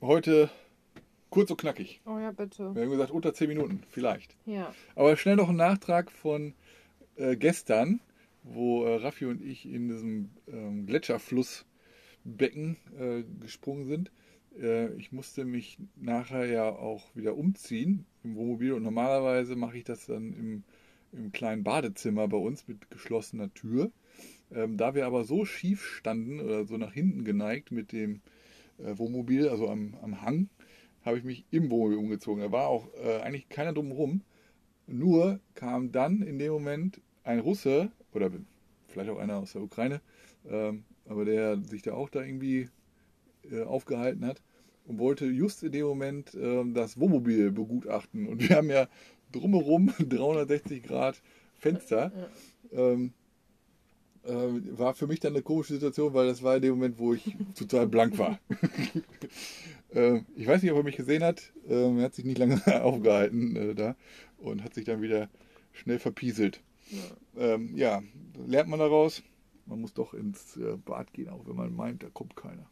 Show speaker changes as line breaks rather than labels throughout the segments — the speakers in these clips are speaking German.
Heute kurz und knackig.
Oh ja, bitte.
Wir haben gesagt, unter 10 Minuten, vielleicht.
Ja.
Aber schnell noch ein Nachtrag von äh, gestern, wo äh, Raffi und ich in diesem ähm, Gletscherflussbecken äh, gesprungen sind. Äh, ich musste mich nachher ja auch wieder umziehen im Wohnmobil und normalerweise mache ich das dann im, im kleinen Badezimmer bei uns mit geschlossener Tür. Ähm, da wir aber so schief standen oder so nach hinten geneigt mit dem äh, Wohnmobil, also am, am Hang, habe ich mich im Wohnmobil umgezogen. Da war auch äh, eigentlich keiner drumherum. Nur kam dann in dem Moment ein Russe oder vielleicht auch einer aus der Ukraine, ähm, aber der sich da auch da irgendwie äh, aufgehalten hat und wollte just in dem Moment ähm, das Wohnmobil begutachten. Und wir haben ja drumherum 360 Grad Fenster. Ähm, äh, war für mich dann eine komische Situation, weil das war in dem Moment, wo ich total blank war. äh, ich weiß nicht, ob er mich gesehen hat. Ähm, er hat sich nicht lange aufgehalten äh, da und hat sich dann wieder schnell verpieselt. Ja. Ähm, ja, lernt man daraus. Man muss doch ins äh, Bad gehen, auch wenn man meint, da kommt keiner.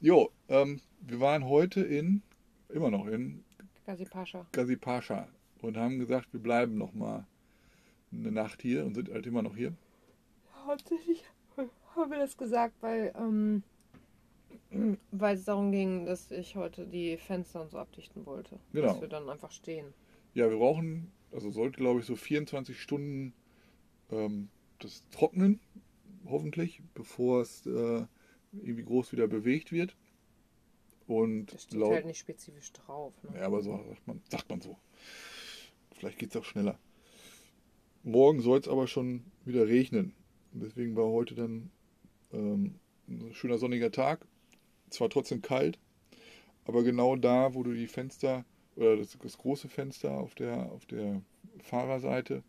Jo, ähm, wir waren heute in, immer noch in
Gazi Pascha.
Gazi Pascha und haben gesagt, wir bleiben noch mal eine Nacht hier und sind halt immer noch hier.
Hauptsächlich haben wir das gesagt, weil, ähm, weil es darum ging, dass ich heute die Fenster und so abdichten wollte.
Genau.
Dass wir dann einfach stehen.
Ja, wir brauchen, also sollte glaube ich so 24 Stunden ähm, das trocknen, hoffentlich, bevor es äh, irgendwie groß wieder bewegt wird. Und
das steht laut, halt nicht spezifisch drauf.
Ne? Ja, aber so sagt man, sagt man so. Vielleicht geht es auch schneller. Morgen soll es aber schon wieder regnen. Deswegen war heute dann ähm, ein schöner sonniger Tag. Zwar trotzdem kalt, aber genau da, wo du die Fenster oder das, das große Fenster auf der, auf der Fahrerseite,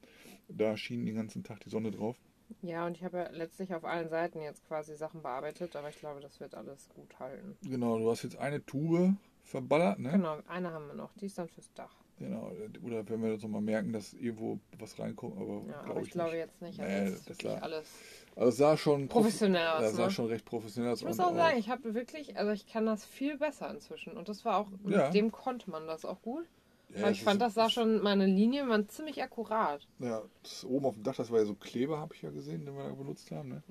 da schien den ganzen Tag die Sonne drauf.
Ja, und ich habe ja letztlich auf allen Seiten jetzt quasi Sachen bearbeitet, aber ich glaube, das wird alles gut halten.
Genau, du hast jetzt eine Tube verballert, ne?
Genau, eine haben wir noch, die ist dann fürs Dach.
Genau, oder wenn wir jetzt nochmal merken, dass irgendwo was reinkommt, aber,
ja, aber ich, ich glaube jetzt nicht.
Also
nee,
das, sah, alles also es sah schon
professionell aus.
Das sah
ne?
schon recht professionell aus.
Ich muss auch sagen, ich habe wirklich, also ich kann das viel besser inzwischen und das war auch, mit ja. dem konnte man das auch gut. Ja, Aber ich fand, das sah schon, meine Linien waren ziemlich akkurat.
Ja, das oben auf dem Dach, das war ja so Kleber, habe ich ja gesehen, den wir da benutzt haben. Ne?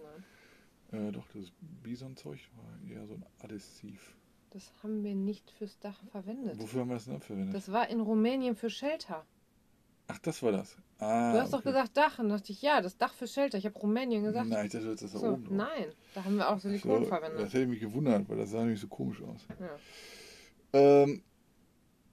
Nein. Äh, doch, das Bison-Zeug war eher so ein Adhesiv.
Das haben wir nicht fürs Dach verwendet.
Wofür haben wir das denn verwendet?
Das war in Rumänien für Shelter.
Ach, das war das. Ah,
du hast okay. doch gesagt Dach. Und dachte ich, ja, das Dach für Shelter. Ich habe Rumänien gesagt.
Nein, ich dachte, das ist da
so,
oben.
Nein, da haben wir auch Silikon so, verwendet.
Das hätte mich gewundert, weil das sah nämlich so komisch aus. Ja. Ähm,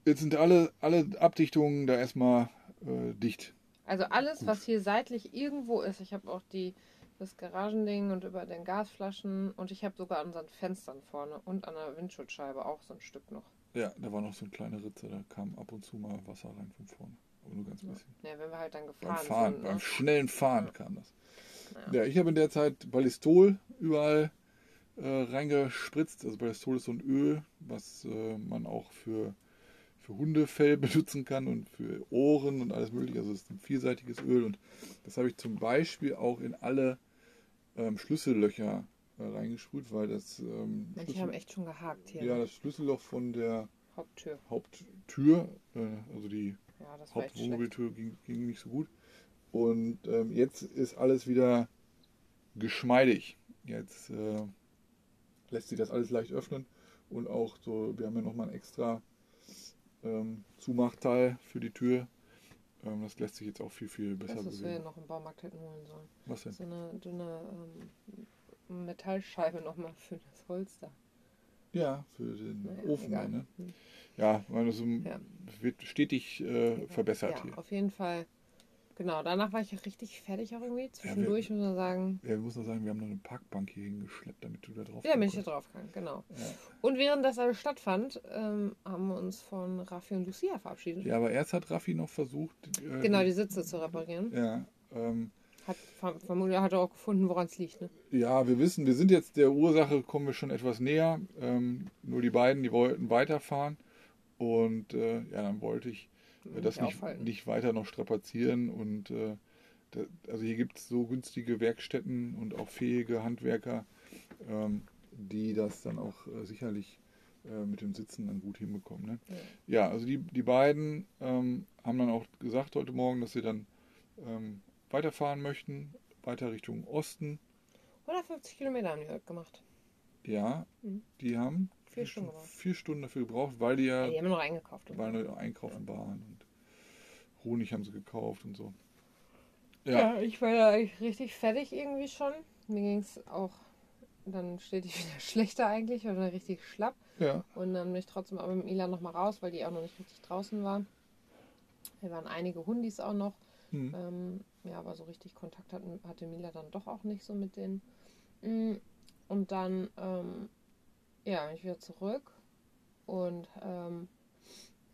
Jetzt sind alle, alle Abdichtungen da erstmal äh, dicht.
Also alles, Gut. was hier seitlich irgendwo ist. Ich habe auch die, das Garagending und über den Gasflaschen und ich habe sogar an unseren Fenstern vorne und an der Windschutzscheibe auch so ein Stück noch.
Ja, da war noch so eine kleine Ritze, da kam ab und zu mal Wasser rein von vorne. Aber nur ganz bisschen.
Ja, wenn wir halt dann gefahren
beim Fahren,
sind.
Beim ne? schnellen Fahren ja. kam das. Ja, ja ich habe in der Zeit Ballistol überall äh, reingespritzt. Also Ballistol ist so ein Öl, was äh, man auch für für Hundefell benutzen kann und für Ohren und alles mögliche. Also es ist ein vielseitiges Öl und das habe ich zum Beispiel auch in alle ähm, Schlüssellöcher äh, reingesprüht, weil das. Ähm,
Manche Schlüssel haben echt schon gehakt hier.
Ja, das Schlüsselloch von der
Haupttür.
Haupttür, äh, also die ja, Hauptwohnmobiltür ging, ging, nicht so gut. Und ähm, jetzt ist alles wieder geschmeidig. Jetzt äh, lässt sich das alles leicht öffnen und auch so, wir haben ja nochmal ein extra ähm, Zumachteil für die Tür. Ähm, das lässt sich jetzt auch viel, viel besser
bewegen. Das, was wir noch im Baumarkt hätten holen sollen.
Was denn?
So eine dünne ähm, Metallscheibe nochmal für das Holz da.
Ja, für den naja, Ofen. Ne? Hm. Ja, weil das ja. wird stetig äh, verbessert
ja,
hier.
Auf jeden Fall Genau, danach war ich richtig fertig auch irgendwie. Zwischendurch ja, wir, muss man sagen.
Ja, wir müssen sagen, wir haben noch eine Parkbank hier hingeschleppt, damit du da drauf
Ja, bin ich da drauf gegangen, genau. Ja. Und während das alles stattfand, ähm, haben wir uns von Raffi und Lucia verabschiedet.
Ja, aber erst hat Raffi noch versucht.
Äh, genau, die Sitze zu reparieren.
Ja. Ähm,
hat vermutlich hat er auch gefunden, woran es liegt. Ne?
Ja, wir wissen, wir sind jetzt der Ursache, kommen wir schon etwas näher. Ähm, nur die beiden, die wollten weiterfahren. Und äh, ja, dann wollte ich das nicht, nicht, weiter noch strapazieren. Und äh, da, also hier gibt es so günstige Werkstätten und auch fähige Handwerker, ähm, die das dann auch äh, sicherlich äh, mit dem Sitzen dann gut hinbekommen. Ne? Ja. ja. also die, die beiden ähm, haben dann auch gesagt heute Morgen, dass sie dann ähm, weiterfahren möchten, weiter Richtung Osten.
150 Kilometer haben die heute gemacht.
Ja, mhm. die haben
vier Stunden,
vier Stunden dafür gebraucht, weil die ja.
ja die haben noch eingekauft.
Weil noch einkaufen ja. waren und Honig haben sie gekauft und so.
Ja, ja ich war ja richtig fertig irgendwie schon. Mir ging es auch dann stetig wieder schlechter eigentlich oder richtig schlapp.
Ja.
Und dann bin ich trotzdem aber mit Mila nochmal raus, weil die auch noch nicht richtig draußen war. Wir waren einige Hundis auch noch. Mhm. Ähm, ja, aber so richtig Kontakt hatten, hatte Mila dann doch auch nicht so mit denen. Mm, und dann, ähm, ja, bin ich wieder zurück und ähm,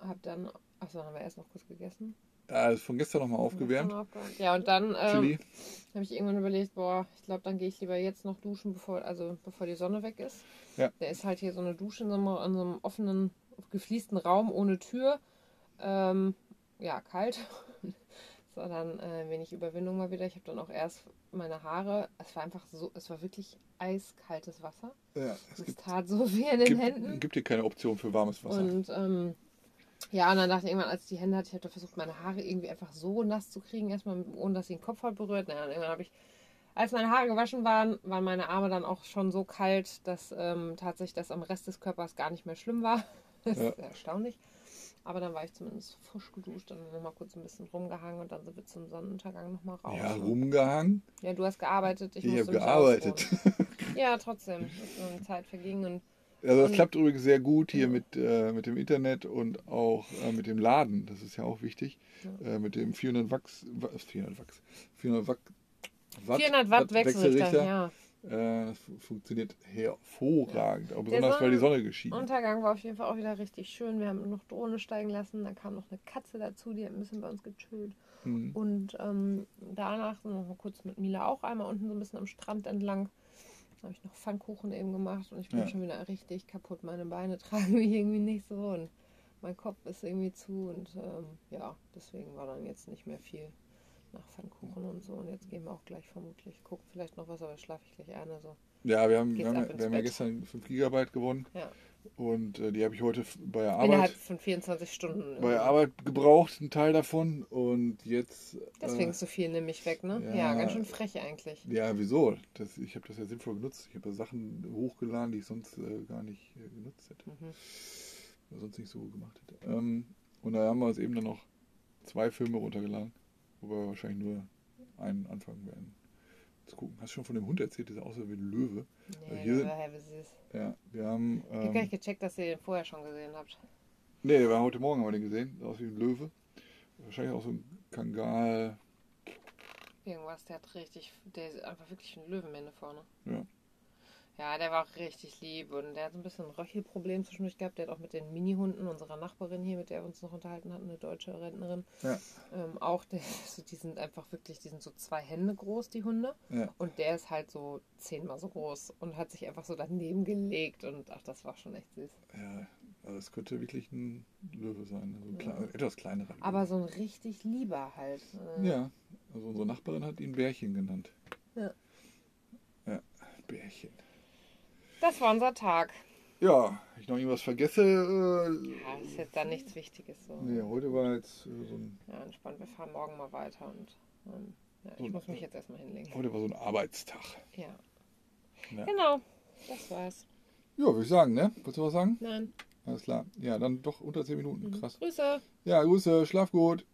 habe dann, achso, haben wir erst noch kurz gegessen.
Ja, ist von gestern nochmal aufgewärmt.
Ja, und dann ähm, habe ich irgendwann überlegt, boah, ich glaube, dann gehe ich lieber jetzt noch duschen, bevor, also bevor die Sonne weg ist.
Ja.
Da ist halt hier so eine Dusche in so einem, in so einem offenen, gefliesten Raum ohne Tür. Ähm, ja, kalt. so, dann äh, wenig Überwindung mal wieder. Ich habe dann auch erst meine Haare, es war einfach so, es war wirklich eiskaltes Wasser.
Ja,
es, es tat so weh in den
gibt,
Händen.
Gibt dir keine Option für warmes Wasser.
Und ähm, ja, und dann dachte ich irgendwann, als ich die Hände hatte, ich habe versucht, meine Haare irgendwie einfach so nass zu kriegen, erstmal ohne dass sie den Kopf halt berührt. Naja, und irgendwann habe ich, als meine Haare gewaschen waren, waren meine Arme dann auch schon so kalt, dass ähm, tatsächlich das am Rest des Körpers gar nicht mehr schlimm war. Das ja. ist erstaunlich. Aber dann war ich zumindest frisch geduscht und dann nochmal kurz ein bisschen rumgehangen und dann sind wir zum Sonnenuntergang nochmal raus.
Ja, rumgehangen?
Ja, du hast gearbeitet.
Ich, ich habe gearbeitet.
ja, trotzdem. Ist Zeit verging und
also das klappt übrigens sehr gut hier mit, äh, mit dem Internet und auch äh, mit dem Laden. Das ist ja auch wichtig. Ja. Äh, mit dem 400 Wachs, 400 Wachs, 400 Watt,
Watt, 400 Watt Wechselrichter. Ja.
Äh, das funktioniert hervorragend, auch besonders weil die Sonne geschieht.
Untergang war auf jeden Fall auch wieder richtig schön. Wir haben noch Drohne steigen lassen, dann kam noch eine Katze dazu, die hat ein bisschen bei uns gechillt. Mhm. Und ähm, danach noch mal kurz mit Mila auch einmal unten so ein bisschen am Strand entlang habe ich noch Pfannkuchen eben gemacht und ich bin ja. schon wieder richtig kaputt. Meine Beine tragen mich irgendwie nicht so und mein Kopf ist irgendwie zu und ähm, ja, deswegen war dann jetzt nicht mehr viel nach Pfannkuchen und so. Und jetzt gehen wir auch gleich vermutlich gucken, vielleicht noch was, aber schlafe ich gleich ein. Also
ja, wir haben, wir haben, wir haben ja gestern 5 Gigabyte gewonnen.
Ja.
Und äh, die habe ich heute bei der Arbeit.
Innerhalb von 24 Stunden.
Bei der Arbeit gebraucht, einen Teil davon. Und jetzt.
Deswegen äh, so viel nämlich weg, ne? Ja, ja, ganz schön frech eigentlich.
Ja, wieso? Das, ich habe das ja sinnvoll genutzt. Ich habe ja Sachen hochgeladen, die ich sonst äh, gar nicht äh, genutzt hätte. Mhm. Oder sonst nicht so gemacht hätte. Ähm, und da haben wir uns eben dann noch zwei Filme runtergeladen, wo wir wahrscheinlich nur einen anfangen werden zu gucken. Hast du schon von dem Hund erzählt, der aussieht wie ein Löwe?
Nee, hier sind, süß.
Ja, wir haben.
Ähm, ich habe gar nicht gecheckt, dass ihr den vorher schon gesehen habt.
Nee, der war heute Morgen haben wir den gesehen. Der aussieht wie ein Löwe. Wahrscheinlich auch so ein Kangal.
Irgendwas, der hat richtig. Der ist einfach wirklich ein Löwenmännle vorne.
Ja.
Ja, der war auch richtig lieb und der hat so ein bisschen ein Röchelproblem zwischendurch gehabt. Der hat auch mit den Mini-Hunden unserer Nachbarin hier, mit der wir uns noch unterhalten hatten, eine deutsche Rentnerin.
Ja.
Ähm, auch, der, also die sind einfach wirklich, die sind so zwei Hände groß, die Hunde.
Ja.
Und der ist halt so zehnmal so groß und hat sich einfach so daneben gelegt und ach, das war schon echt süß.
Ja, also es könnte wirklich ein Löwe sein. Also ein ja. klein, etwas kleinerer.
Aber so ein richtig lieber halt.
Äh. Ja, also unsere Nachbarin hat ihn Bärchen genannt.
Ja.
Ja, Bärchen.
Das war unser Tag.
Ja, ich noch irgendwas vergesse.
Äh, ja, ist jetzt dann nichts Wichtiges. So.
Nee, heute war jetzt äh, so ein.
Ja, entspannt. Wir fahren morgen mal weiter und ähm, ja, ich so muss mich jetzt erstmal hinlegen.
Heute war so ein Arbeitstag.
Ja. ja. Genau, das war's.
Ja, würde ich sagen, ne? Wolltest du was sagen?
Nein.
Alles klar. Ja, dann doch unter 10 Minuten. Mhm. Krass.
Grüße.
Ja, Grüße. Schlaf gut.